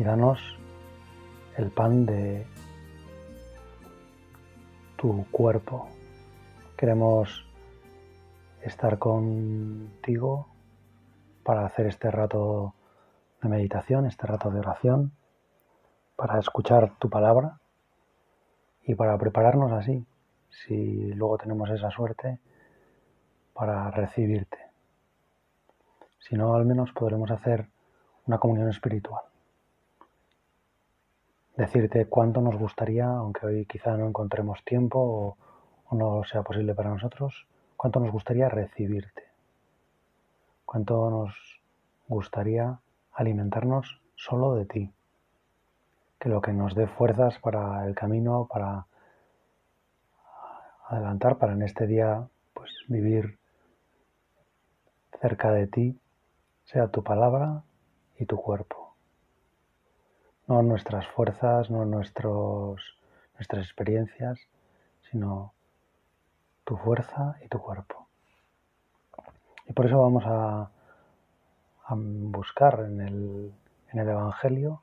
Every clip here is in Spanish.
y danos el pan de tu cuerpo. Queremos estar contigo para hacer este rato de meditación, este rato de oración, para escuchar tu palabra y para prepararnos así, si luego tenemos esa suerte, para recibirte. Si no, al menos podremos hacer una comunión espiritual. Decirte cuánto nos gustaría, aunque hoy quizá no encontremos tiempo o, no sea posible para nosotros, cuánto nos gustaría recibirte. Cuánto nos gustaría alimentarnos solo de ti. Que lo que nos dé fuerzas para el camino, para adelantar, para en este día pues vivir cerca de ti, sea tu palabra y tu cuerpo. No nuestras fuerzas, no nuestros, nuestras experiencias, sino tu fuerza y tu cuerpo. Y por eso vamos a, a buscar en el, en el Evangelio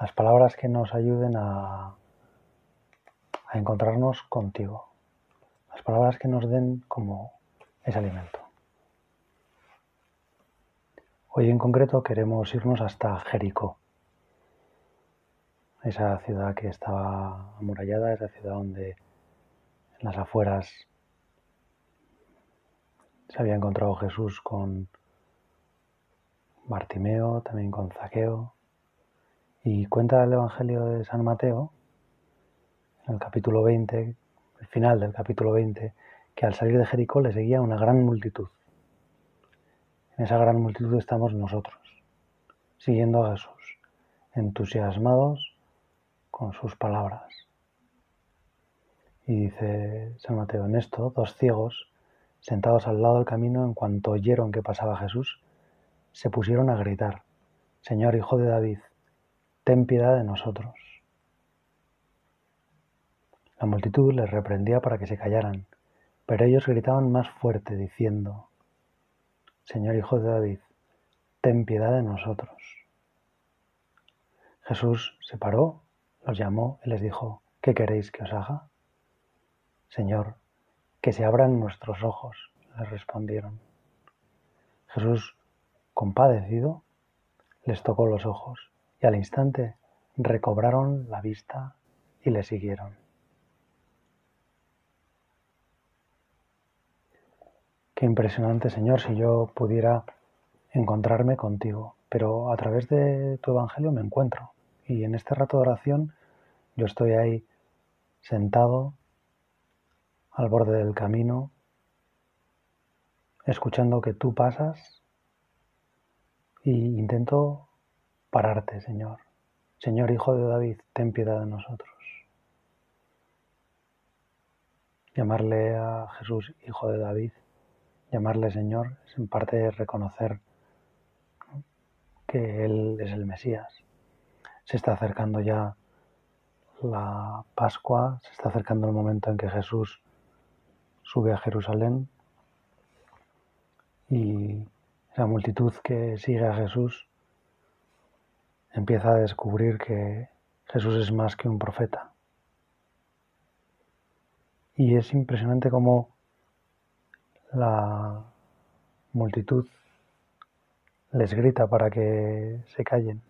las palabras que nos ayuden a, a encontrarnos contigo. Las palabras que nos den como ese alimento. Hoy en concreto queremos irnos hasta Jericó, esa ciudad que estaba amurallada, esa ciudad donde en las afueras se había encontrado Jesús con Bartimeo, también con Zaqueo. Y cuenta el Evangelio de San Mateo, en el capítulo 20, el final del capítulo 20, que al salir de Jericó le seguía una gran multitud. En esa gran multitud estamos nosotros, siguiendo a Jesús, entusiasmados con sus palabras. Y dice San Mateo, en esto, dos ciegos, sentados al lado del camino, en cuanto oyeron que pasaba Jesús, se pusieron a gritar, Señor Hijo de David, ten piedad de nosotros. La multitud les reprendía para que se callaran, pero ellos gritaban más fuerte, diciendo, Señor Hijo de David, ten piedad de nosotros. Jesús se paró, los llamó y les dijo, ¿qué queréis que os haga? Señor, que se abran nuestros ojos, les respondieron. Jesús, compadecido, les tocó los ojos y al instante recobraron la vista y le siguieron. Qué impresionante, Señor, si yo pudiera encontrarme contigo. Pero a través de tu Evangelio me encuentro. Y en este rato de oración yo estoy ahí sentado al borde del camino, escuchando que tú pasas y intento pararte, Señor. Señor Hijo de David, ten piedad de nosotros. Llamarle a Jesús Hijo de David llamarle Señor es en parte reconocer que Él es el Mesías. Se está acercando ya la Pascua, se está acercando el momento en que Jesús sube a Jerusalén y esa multitud que sigue a Jesús empieza a descubrir que Jesús es más que un profeta. Y es impresionante cómo la multitud les grita para que se callen.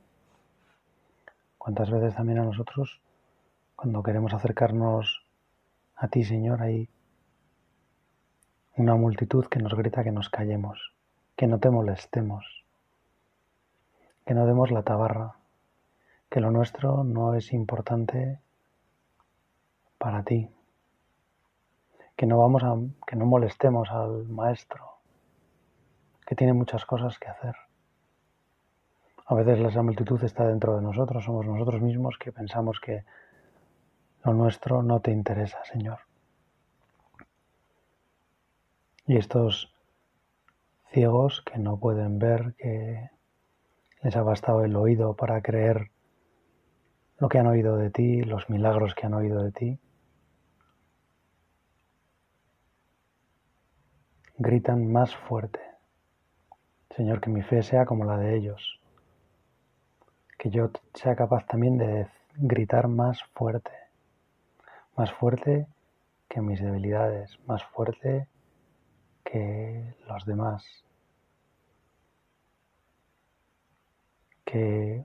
¿Cuántas veces también a nosotros, cuando queremos acercarnos a ti, Señor, hay una multitud que nos grita que nos callemos, que no te molestemos, que no demos la tabarra, que lo nuestro no es importante para ti, que no vamos a, que no molestemos al maestro, que tiene muchas cosas que hacer. A veces la multitud está dentro de nosotros, somos nosotros mismos que pensamos que lo nuestro no te interesa, Señor. Y estos ciegos que no pueden ver, que les ha bastado el oído para creer lo que han oído de ti, los milagros que han oído de ti, gritan más fuerte. Señor, que mi fe sea como la de ellos, que yo sea capaz también de gritar más fuerte, más fuerte que mis debilidades, más fuerte que los demás, que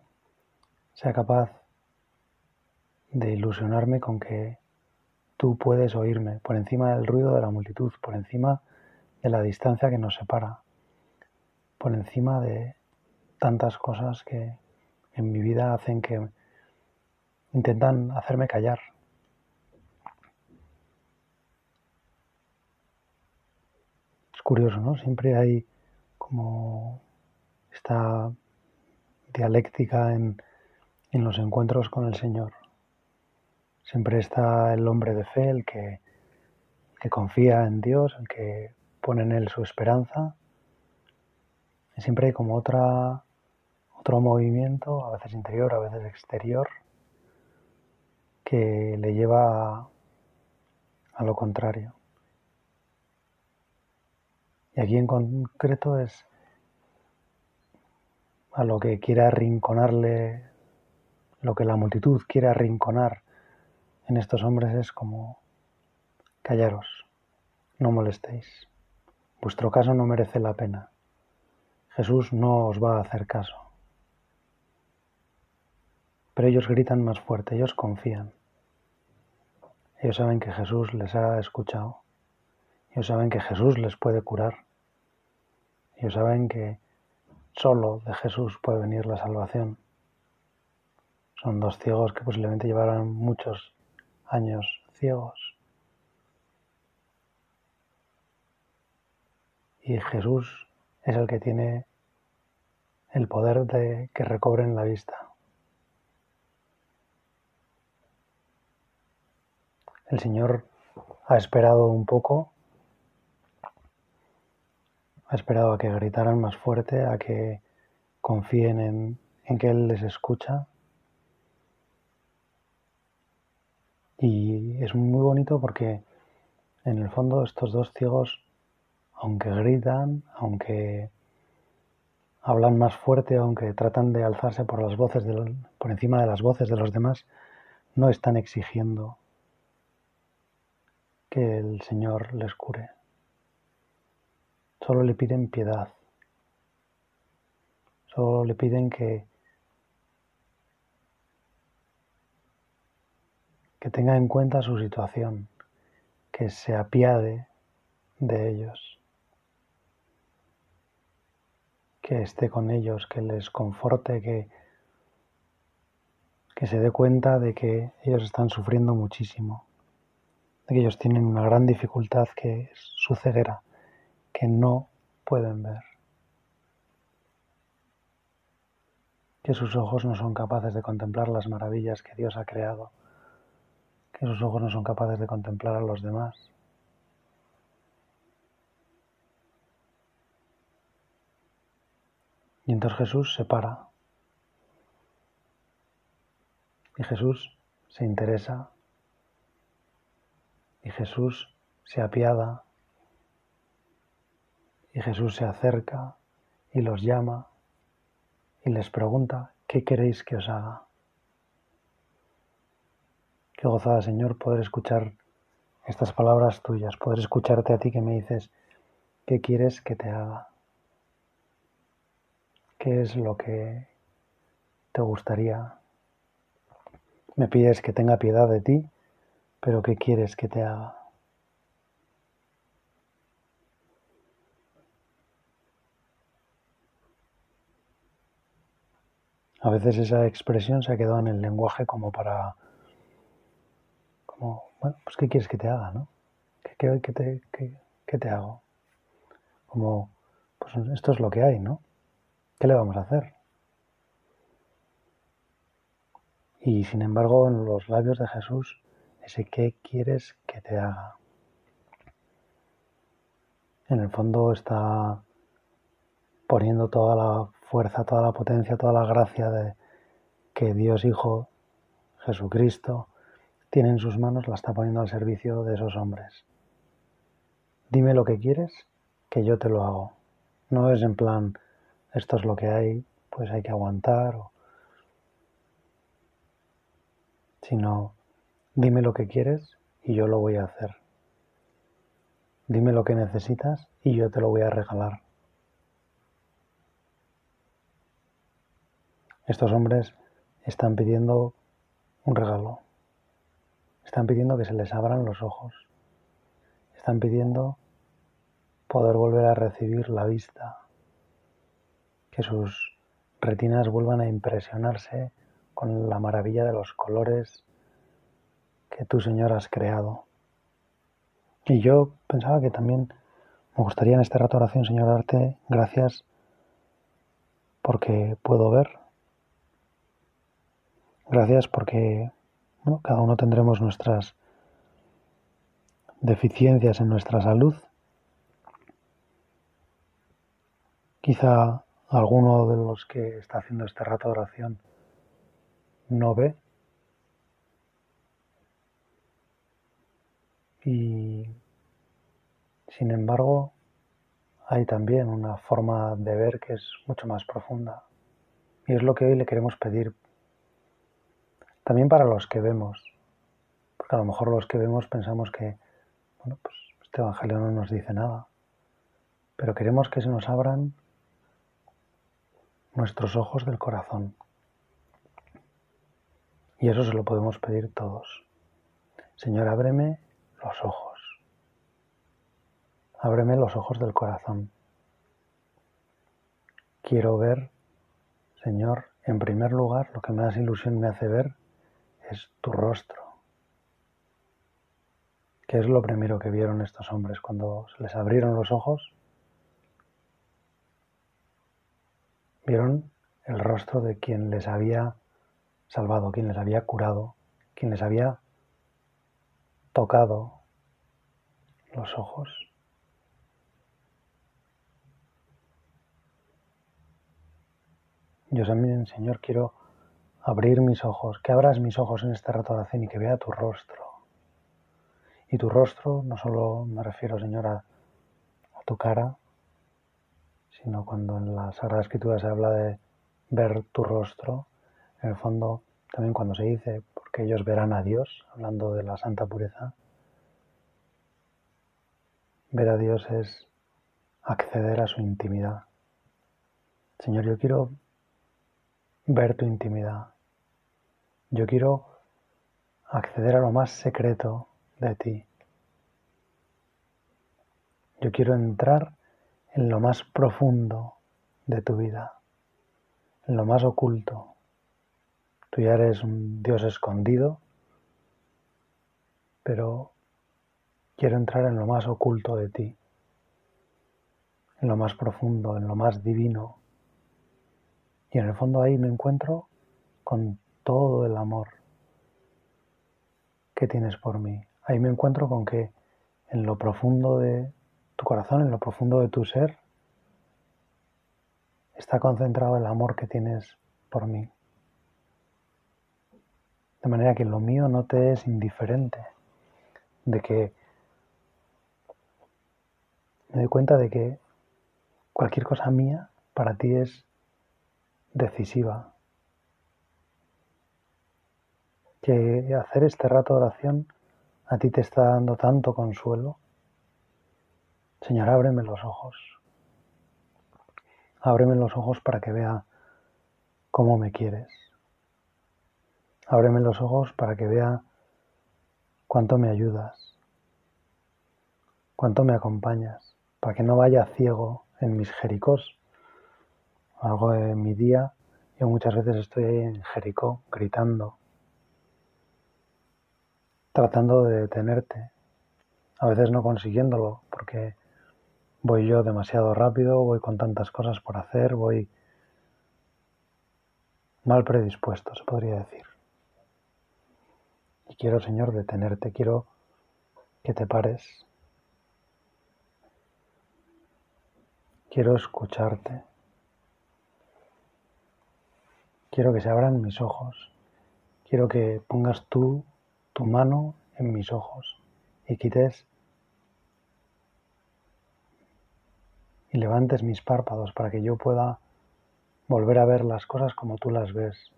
sea capaz de ilusionarme con que tú puedes oírme por encima del ruido de la multitud, por encima de la distancia que nos separa, por encima de tantas cosas que en mi vida hacen que intentan hacerme callar. Es curioso, ¿no? Siempre hay como esta dialéctica en, en los encuentros con el Señor. Siempre está el hombre de fe, el que, que confía en Dios, el que pone en Él su esperanza. Y siempre hay como otra, otro movimiento, a veces interior, a veces exterior, que le lleva a, a lo contrario. Y aquí en concreto es a lo que quiere arrinconarle, lo que la multitud quiere arrinconar en estos hombres es como, callaros, no molestéis, vuestro caso no merece la pena, Jesús no os va a hacer caso. Pero ellos gritan más fuerte, ellos confían. Ellos saben que Jesús les ha escuchado. Ellos saben que Jesús les puede curar. Ellos saben que solo de Jesús puede venir la salvación. Son dos ciegos que posiblemente llevaran muchos años ciegos. Y Jesús es el que tiene el poder de que recobren la vista. El Señor ha esperado un poco, ha esperado a que gritaran más fuerte, a que confíen en, que Él les escucha. Y es muy bonito porque en el fondo estos dos ciegos, aunque gritan, aunque hablan más fuerte, aunque tratan de alzarse por las voces por encima de las voces de los demás, no están exigiendo que el Señor les cure. Solo le piden piedad. Solo le piden que que tenga en cuenta su situación, que se apiade de ellos, que esté con ellos, que les conforte, que, que se dé cuenta de que ellos están sufriendo muchísimo, ellos tienen una gran dificultad que es su ceguera, que no pueden ver. que sus ojos no son capaces de contemplar las maravillas que Dios ha creado que sus ojos no son capaces de contemplar a los demás. Y entonces Jesús se para. Y Jesús se interesa. Y Jesús se apiada. Y Jesús se acerca y los llama y les pregunta, ¿qué queréis que os haga? Qué gozada, Señor, poder escuchar estas palabras tuyas, poder escucharte a ti que me dices, ¿qué quieres que te haga? ¿Qué es lo que te gustaría? Me pides que tenga piedad de ti, pero ¿qué quieres que te haga? A veces esa expresión se ha quedado en el lenguaje como para como, bueno, pues ¿qué quieres que te haga, no? ¿Qué, te, qué te hago? Como, pues esto es lo que hay, ¿no? ¿Qué le vamos a hacer? Y sin embargo, en los labios de Jesús, ese qué quieres que te haga. En el fondo está poniendo toda la fuerza, toda la potencia, toda la gracia de que Dios Hijo, Jesucristo, tiene en sus manos, la está poniendo al servicio de esos hombres. Dime lo que quieres, que yo te lo hago. No es en plan, esto es lo que hay, pues hay que aguantar, sino, dime lo que quieres y yo lo voy a hacer. Dime lo que necesitas y yo te lo voy a regalar. Estos hombres están pidiendo un regalo. Están pidiendo que se les abran los ojos. Están pidiendo poder volver a recibir la vista. Que sus retinas vuelvan a impresionarse con la maravilla de los colores que tú, Señor, has creado. Y yo pensaba que también me gustaría en este rato de oración, Señor, darte gracias porque puedo ver. Gracias porque cada uno tendremos nuestras deficiencias en nuestra salud. Quizá alguno de los que está haciendo este rato de oración no ve y sin embargo hay también una forma de ver que es mucho más profunda y es lo que hoy le queremos pedir también para los que vemos, porque a lo mejor los que vemos pensamos que, bueno, pues este Evangelio no nos dice nada, pero queremos que se nos abran nuestros ojos del corazón. Y eso se lo podemos pedir todos. Señor, ábreme los ojos. Ábreme los ojos del corazón. Quiero ver, Señor, en primer lugar, lo que más ilusión me hace ver es tu rostro. ¿Qué es lo primero que vieron estos hombres cuando se les abrieron los ojos? Vieron el rostro de quien les había salvado, quien les había curado, quien les había tocado los ojos. Yo también, Señor, quiero abrir mis ojos, que abras mis ojos en esta rato y que vea tu rostro. Y tu rostro, no solo me refiero, Señor, a, tu cara, sino cuando en la Sagrada Escritura se habla de ver tu rostro, en el fondo también cuando se dice, porque ellos verán a Dios, hablando de la santa pureza, ver a Dios es acceder a su intimidad. Señor, yo quiero ver tu intimidad. Yo quiero acceder a lo más secreto de ti. Yo quiero entrar en lo más profundo de tu vida, en lo más oculto. Tú ya eres un Dios escondido, pero quiero entrar en lo más oculto de ti, en lo más profundo, en lo más divino. Y en el fondo ahí me encuentro con todo el amor que tienes por mí. Ahí me encuentro con que en lo profundo de tu corazón, en lo profundo de tu ser, está concentrado el amor que tienes por mí. De manera que lo mío no te es indiferente, de que me doy cuenta de que cualquier cosa mía para ti es decisiva, que hacer este rato de oración a ti te está dando tanto consuelo. Señor, ábreme los ojos. Ábreme los ojos para que vea cómo me quieres. Ábreme los ojos para que vea cuánto me ayudas, cuánto me acompañas, para que no vaya ciego en mis jericós. Algo de mi día, yo muchas veces estoy ahí en Jericó gritando, tratando de detenerte, a veces no consiguiéndolo, porque voy yo demasiado rápido, voy con tantas cosas por hacer, voy mal predispuesto, se podría decir. Y quiero, Señor, detenerte, quiero que te pares. Quiero escucharte. Quiero que se abran mis ojos. Quiero que pongas tú tu mano en mis ojos y quites y levantes mis párpados para que yo pueda volver a ver las cosas como tú las ves,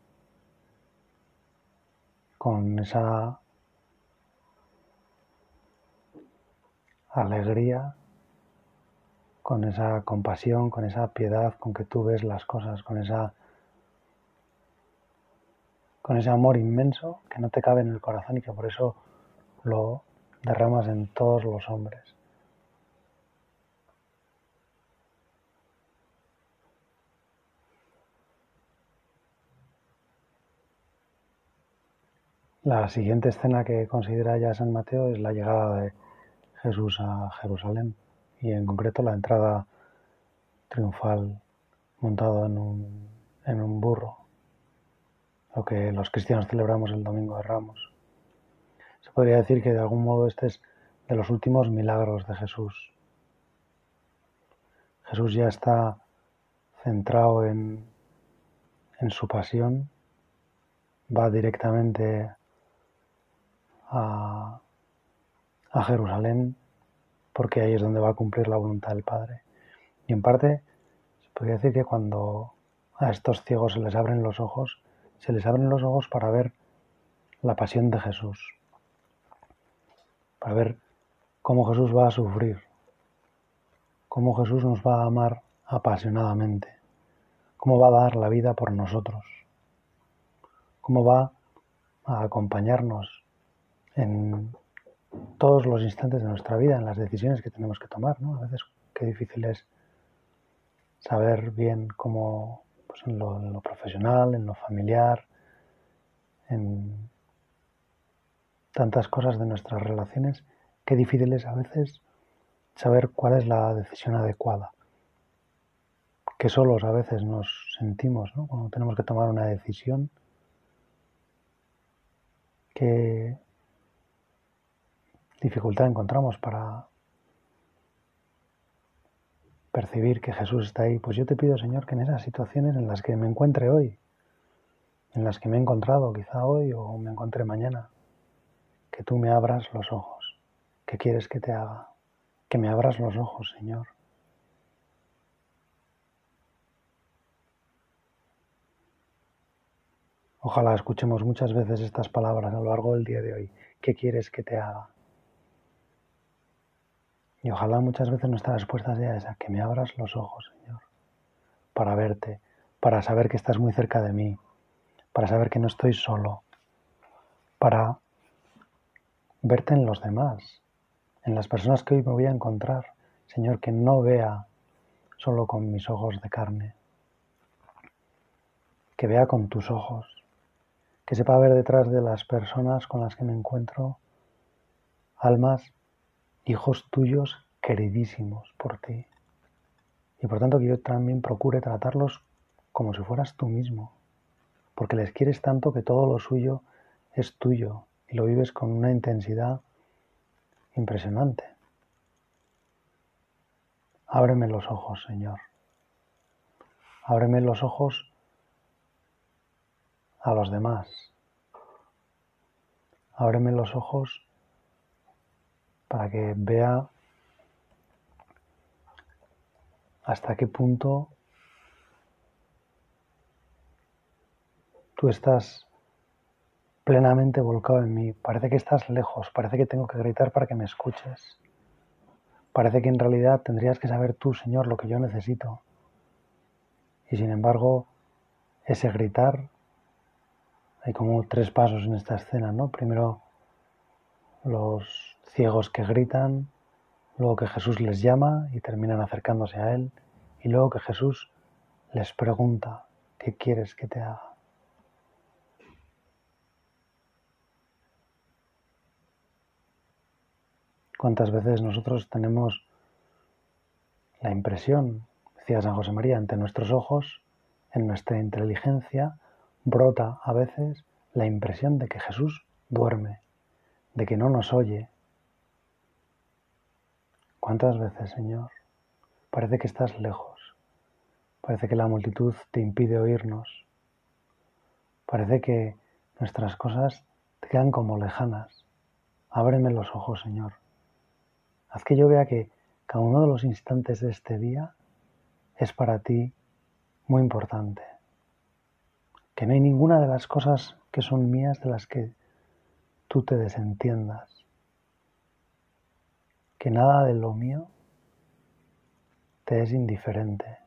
con esa alegría, con esa compasión, con esa piedad con que tú ves las cosas, con esa con ese amor inmenso que no te cabe en el corazón y que por eso lo derramas en todos los hombres. La siguiente escena que considera ya San Mateo es la llegada de Jesús a Jerusalén y en concreto la entrada triunfal montado en un, en un burro, lo que los cristianos celebramos el Domingo de Ramos. Se podría decir que de algún modo este es de los últimos milagros de Jesús. Jesús ya está centrado en, en su pasión, va directamente a, Jerusalén porque ahí es donde va a cumplir la voluntad del Padre. Y en parte se podría decir que cuando a estos ciegos se les abren los ojos, se les abren los ojos para ver la pasión de Jesús, para ver cómo Jesús va a sufrir, cómo Jesús nos va a amar apasionadamente, cómo va a dar la vida por nosotros, cómo va a acompañarnos en todos los instantes de nuestra vida, en las decisiones que tenemos que tomar. ¿no? A veces qué difícil es saber bien cómo, pues en lo, profesional, en lo familiar, en tantas cosas de nuestras relaciones, qué difícil es a veces saber cuál es la decisión adecuada. Que solos a veces nos sentimos ¿no? cuando tenemos que tomar una decisión que dificultad encontramos para percibir que Jesús está ahí, pues yo te pido, Señor, que en esas situaciones en las que me encuentre hoy, en las que me he encontrado quizá hoy o me encontré mañana, que tú me abras los ojos. ¿Qué quieres que te haga? Que me abras los ojos, Señor. Ojalá escuchemos muchas veces estas palabras a lo largo del día de hoy. ¿Qué quieres que te haga? Y ojalá muchas veces nuestra respuesta sea esa, que me abras los ojos, Señor, para verte, para saber que estás muy cerca de mí, para saber que no estoy solo, para verte en los demás, en las personas que hoy me voy a encontrar. Señor, que no vea solo con mis ojos de carne, que vea con tus ojos, que sepa ver detrás de las personas con las que me encuentro almas hijos tuyos queridísimos por ti. Y por tanto que yo también procure tratarlos como si fueras tú mismo, porque les quieres tanto que todo lo suyo es tuyo y lo vives con una intensidad impresionante. Ábreme los ojos, Señor. Ábreme los ojos a los demás. Ábreme los ojos para que vea hasta qué punto tú estás plenamente volcado en mí. Parece que estás lejos, parece que tengo que gritar para que me escuches. Parece que en realidad tendrías que saber tú, Señor, lo que yo necesito. Y sin embargo, ese gritar, hay como tres pasos en esta escena, ¿no? Primero los ciegos que gritan, luego que Jesús les llama y terminan acercándose a Él, y luego que Jesús les pregunta, ¿qué quieres que te haga? ¿Cuántas veces nosotros tenemos la impresión, decía San José María, ante nuestros ojos, en nuestra inteligencia, brota a veces la impresión de que Jesús duerme de que no nos oye. ¿Cuántas veces, Señor? Parece que estás lejos. Parece que la multitud te impide oírnos. Parece que nuestras cosas te quedan como lejanas. Ábreme los ojos, Señor. Haz que yo vea que cada uno de los instantes de este día es para ti muy importante. Que no hay ninguna de las cosas que son mías de las que tú te desentiendas. Que nada de lo mío te es indiferente.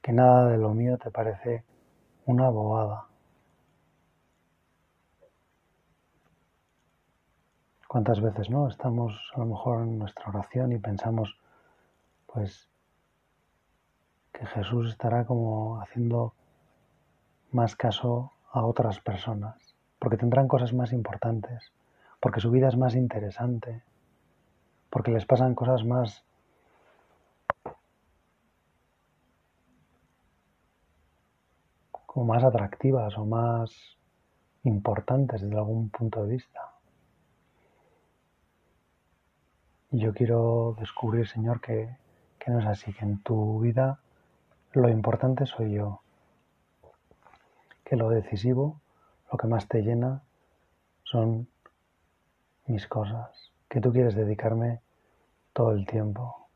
Que nada de lo mío te parece una bobada. ¿Cuántas veces no? Estamos a lo mejor en nuestra oración y pensamos, pues, que Jesús estará como haciendo más caso a otras personas, porque tendrán cosas más importantes, porque su vida es más interesante, porque les pasan cosas más como más atractivas o más importantes desde algún punto de vista. Y yo quiero descubrir, Señor, que, que no es así, que en tu vida lo importante soy yo, que lo decisivo, lo que más te llena, son mis cosas, que tú quieres dedicarme todo el tiempo.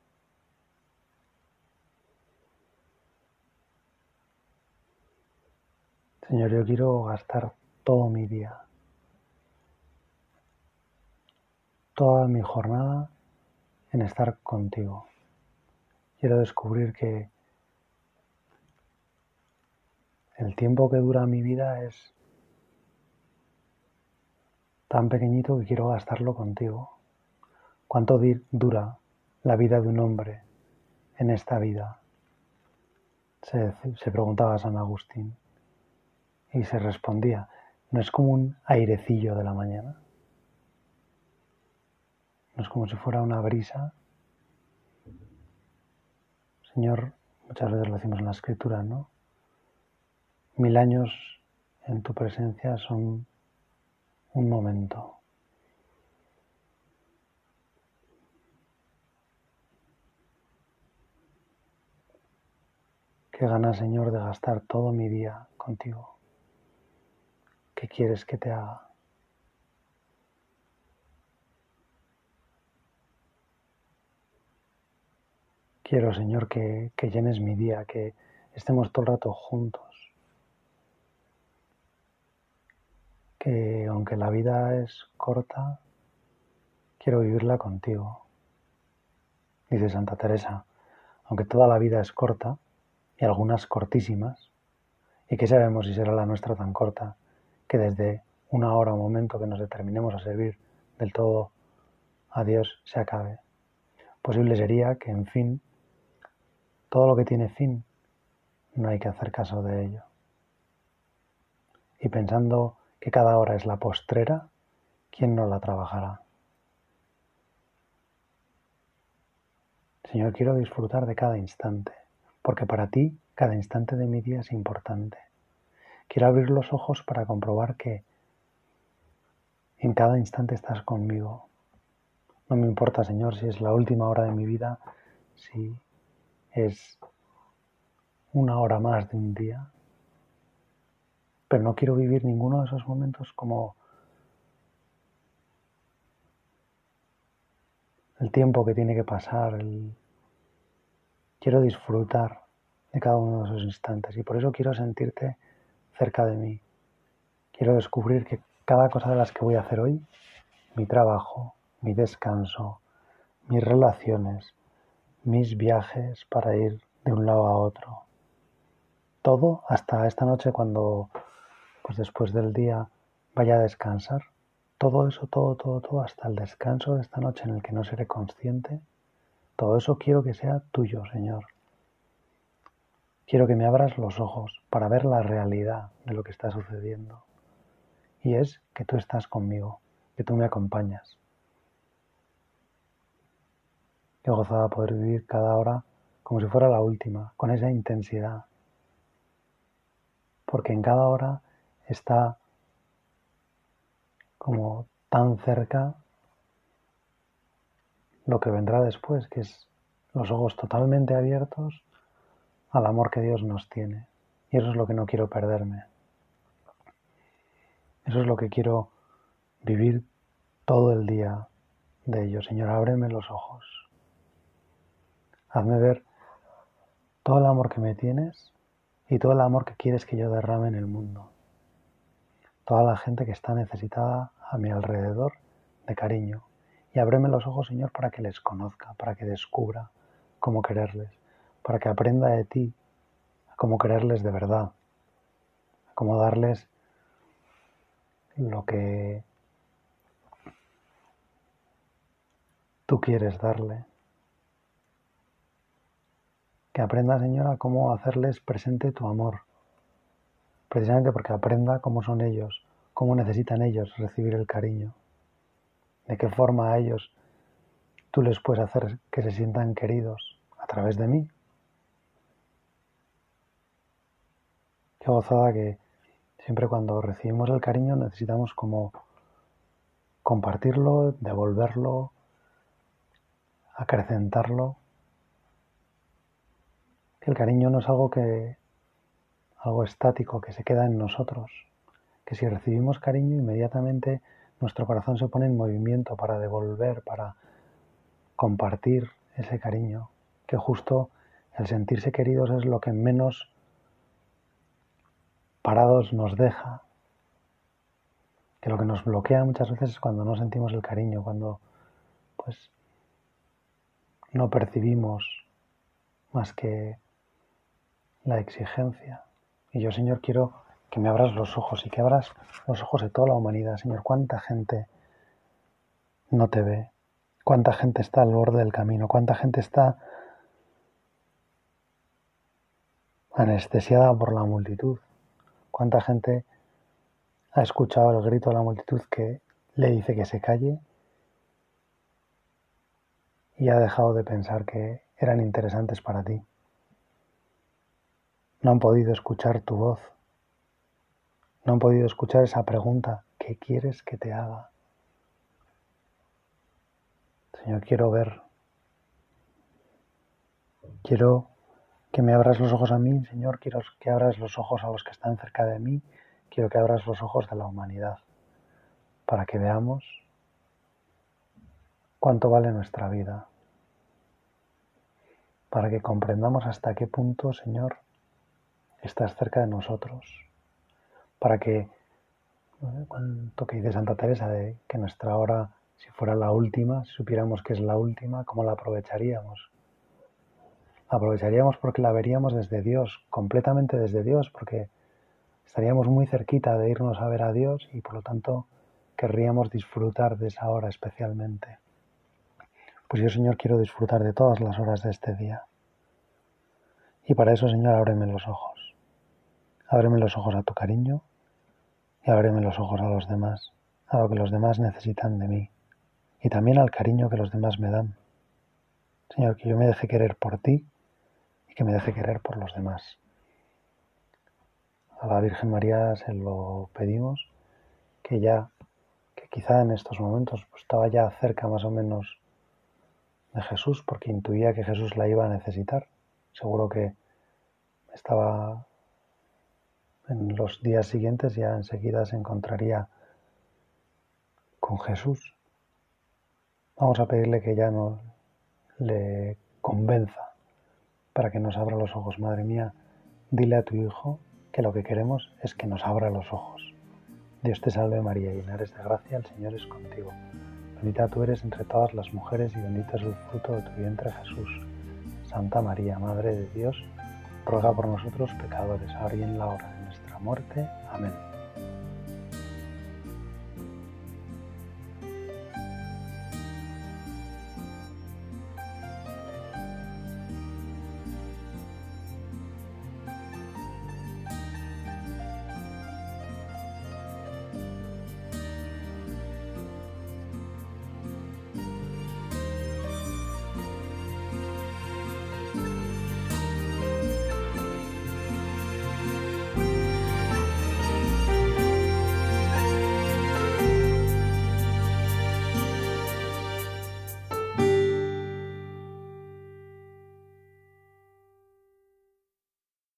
Señor, yo quiero gastar todo mi día, toda mi jornada en estar contigo. Quiero descubrir que el tiempo que dura mi vida es tan pequeñito que quiero gastarlo contigo. ¿Cuánto dura la vida de un hombre en esta vida? Se, preguntaba San Agustín y se respondía, ¿no es como un airecillo de la mañana? ¿No es como si fuera una brisa Señor, muchas veces lo decimos en la escritura, ¿no? Mil años en tu presencia son un momento. Qué ganas, Señor, de gastar todo mi día contigo. ¿Qué quieres que te haga? Quiero, Señor, que, llenes mi día, que estemos todo el rato juntos. Que aunque la vida es corta, quiero vivirla contigo. Dice Santa Teresa, aunque toda la vida es corta, y algunas cortísimas, y que sabemos si será la nuestra tan corta, que desde una hora o momento que nos determinemos a servir del todo a Dios se acabe. Posible sería que, en fin, todo lo que tiene fin, no hay que hacer caso de ello. Y pensando que cada hora es la postrera, ¿quién no la trabajará? Señor, quiero disfrutar de cada instante, porque para ti cada instante de mi día es importante. Quiero abrir los ojos para comprobar que en cada instante estás conmigo. No me importa, Señor, si es la última hora de mi vida, si es una hora más de un día, pero no quiero vivir ninguno de esos momentos como el tiempo que tiene que pasar, quiero disfrutar de cada uno de esos instantes y por eso quiero sentirte cerca de mí. Quiero descubrir que cada cosa de las que voy a hacer hoy, mi trabajo, mi descanso, mis relaciones, mis viajes para ir de un lado a otro. Todo hasta esta noche cuando, pues después del día, vaya a descansar. Todo eso, todo, todo, todo, hasta el descanso de esta noche en el que no seré consciente. Todo eso quiero que sea tuyo, Señor. Quiero que me abras los ojos para ver la realidad de lo que está sucediendo. Y es que tú estás conmigo, que tú me acompañas. Qué gozada poder vivir cada hora como si fuera la última, con esa intensidad. Porque en cada hora está como tan cerca lo que vendrá después, que es los ojos totalmente abiertos al amor que Dios nos tiene. Y eso es lo que no quiero perderme. Eso es lo que quiero vivir todo el día de ello. Señor, ábreme los ojos. Hazme ver todo el amor que me tienes y todo el amor que quieres que yo derrame en el mundo. Toda la gente que está necesitada a mi alrededor de cariño. Y ábreme los ojos, Señor, para que les conozca, para que descubra cómo quererles, para que aprenda de ti a cómo quererles de verdad, a cómo darles lo que tú quieres darle. Que aprenda, Señora, cómo hacerles presente tu amor. Precisamente porque aprenda cómo son ellos, cómo necesitan ellos recibir el cariño. De qué forma a ellos tú les puedes hacer que se sientan queridos a través de mí. Qué gozada que siempre cuando recibimos el cariño necesitamos como compartirlo, devolverlo, acrecentarlo el cariño no es algo que algo estático que se queda en nosotros, que si recibimos cariño inmediatamente nuestro corazón se pone en movimiento para devolver, para compartir ese cariño, que justo el sentirse queridos es lo que menos parados nos deja, que lo que nos bloquea muchas veces es cuando no sentimos el cariño, cuando pues no percibimos más que la exigencia. Y yo, Señor, quiero que me abras los ojos y que abras los ojos de toda la humanidad. Señor, cuánta gente no te ve, cuánta gente está al borde del camino, cuánta gente está anestesiada por la multitud, cuánta gente ha escuchado el grito de la multitud que le dice que se calle y ha dejado de pensar que eran interesantes para ti. No han podido escuchar tu voz. No han podido escuchar esa pregunta, ¿qué quieres que te haga? Señor, quiero ver. Quiero que me abras los ojos a mí, Señor. Quiero que abras los ojos a los que están cerca de mí. Quiero que abras los ojos de la humanidad para que veamos cuánto vale nuestra vida. Para que comprendamos hasta qué punto, Señor, estás cerca de nosotros, para que, cuanto que dice Santa Teresa, de que nuestra hora, si fuera la última, si supiéramos que es la última, ¿cómo la aprovecharíamos? La aprovecharíamos porque la veríamos desde Dios, completamente desde Dios, porque estaríamos muy cerquita de irnos a ver a Dios y por lo tanto querríamos disfrutar de esa hora especialmente. Pues yo, Señor, quiero disfrutar de todas las horas de este día. Y para eso, Señor, ábreme los ojos. Ábreme los ojos a tu cariño y ábreme los ojos a los demás, a lo que los demás necesitan de mí y también al cariño que los demás me dan. Señor, que yo me deje querer por ti y que me deje querer por los demás. A la Virgen María se lo pedimos, que ya, que quizá en estos momentos pues, estaba ya cerca más o menos de Jesús, porque intuía que Jesús la iba a necesitar. Seguro que estaba en los días siguientes ya enseguida se encontraría con Jesús. Vamos a pedirle que ya nos le convenza para que nos abra los ojos. Madre mía, dile a tu Hijo que lo que queremos es que nos abra los ojos. Dios te salve María, llena eres de gracia, el Señor es contigo. Bendita tú eres entre todas las mujeres y bendito es el fruto de tu vientre Jesús. Santa María, Madre de Dios, ruega por nosotros pecadores, ahora y en la hora muerte. Amén.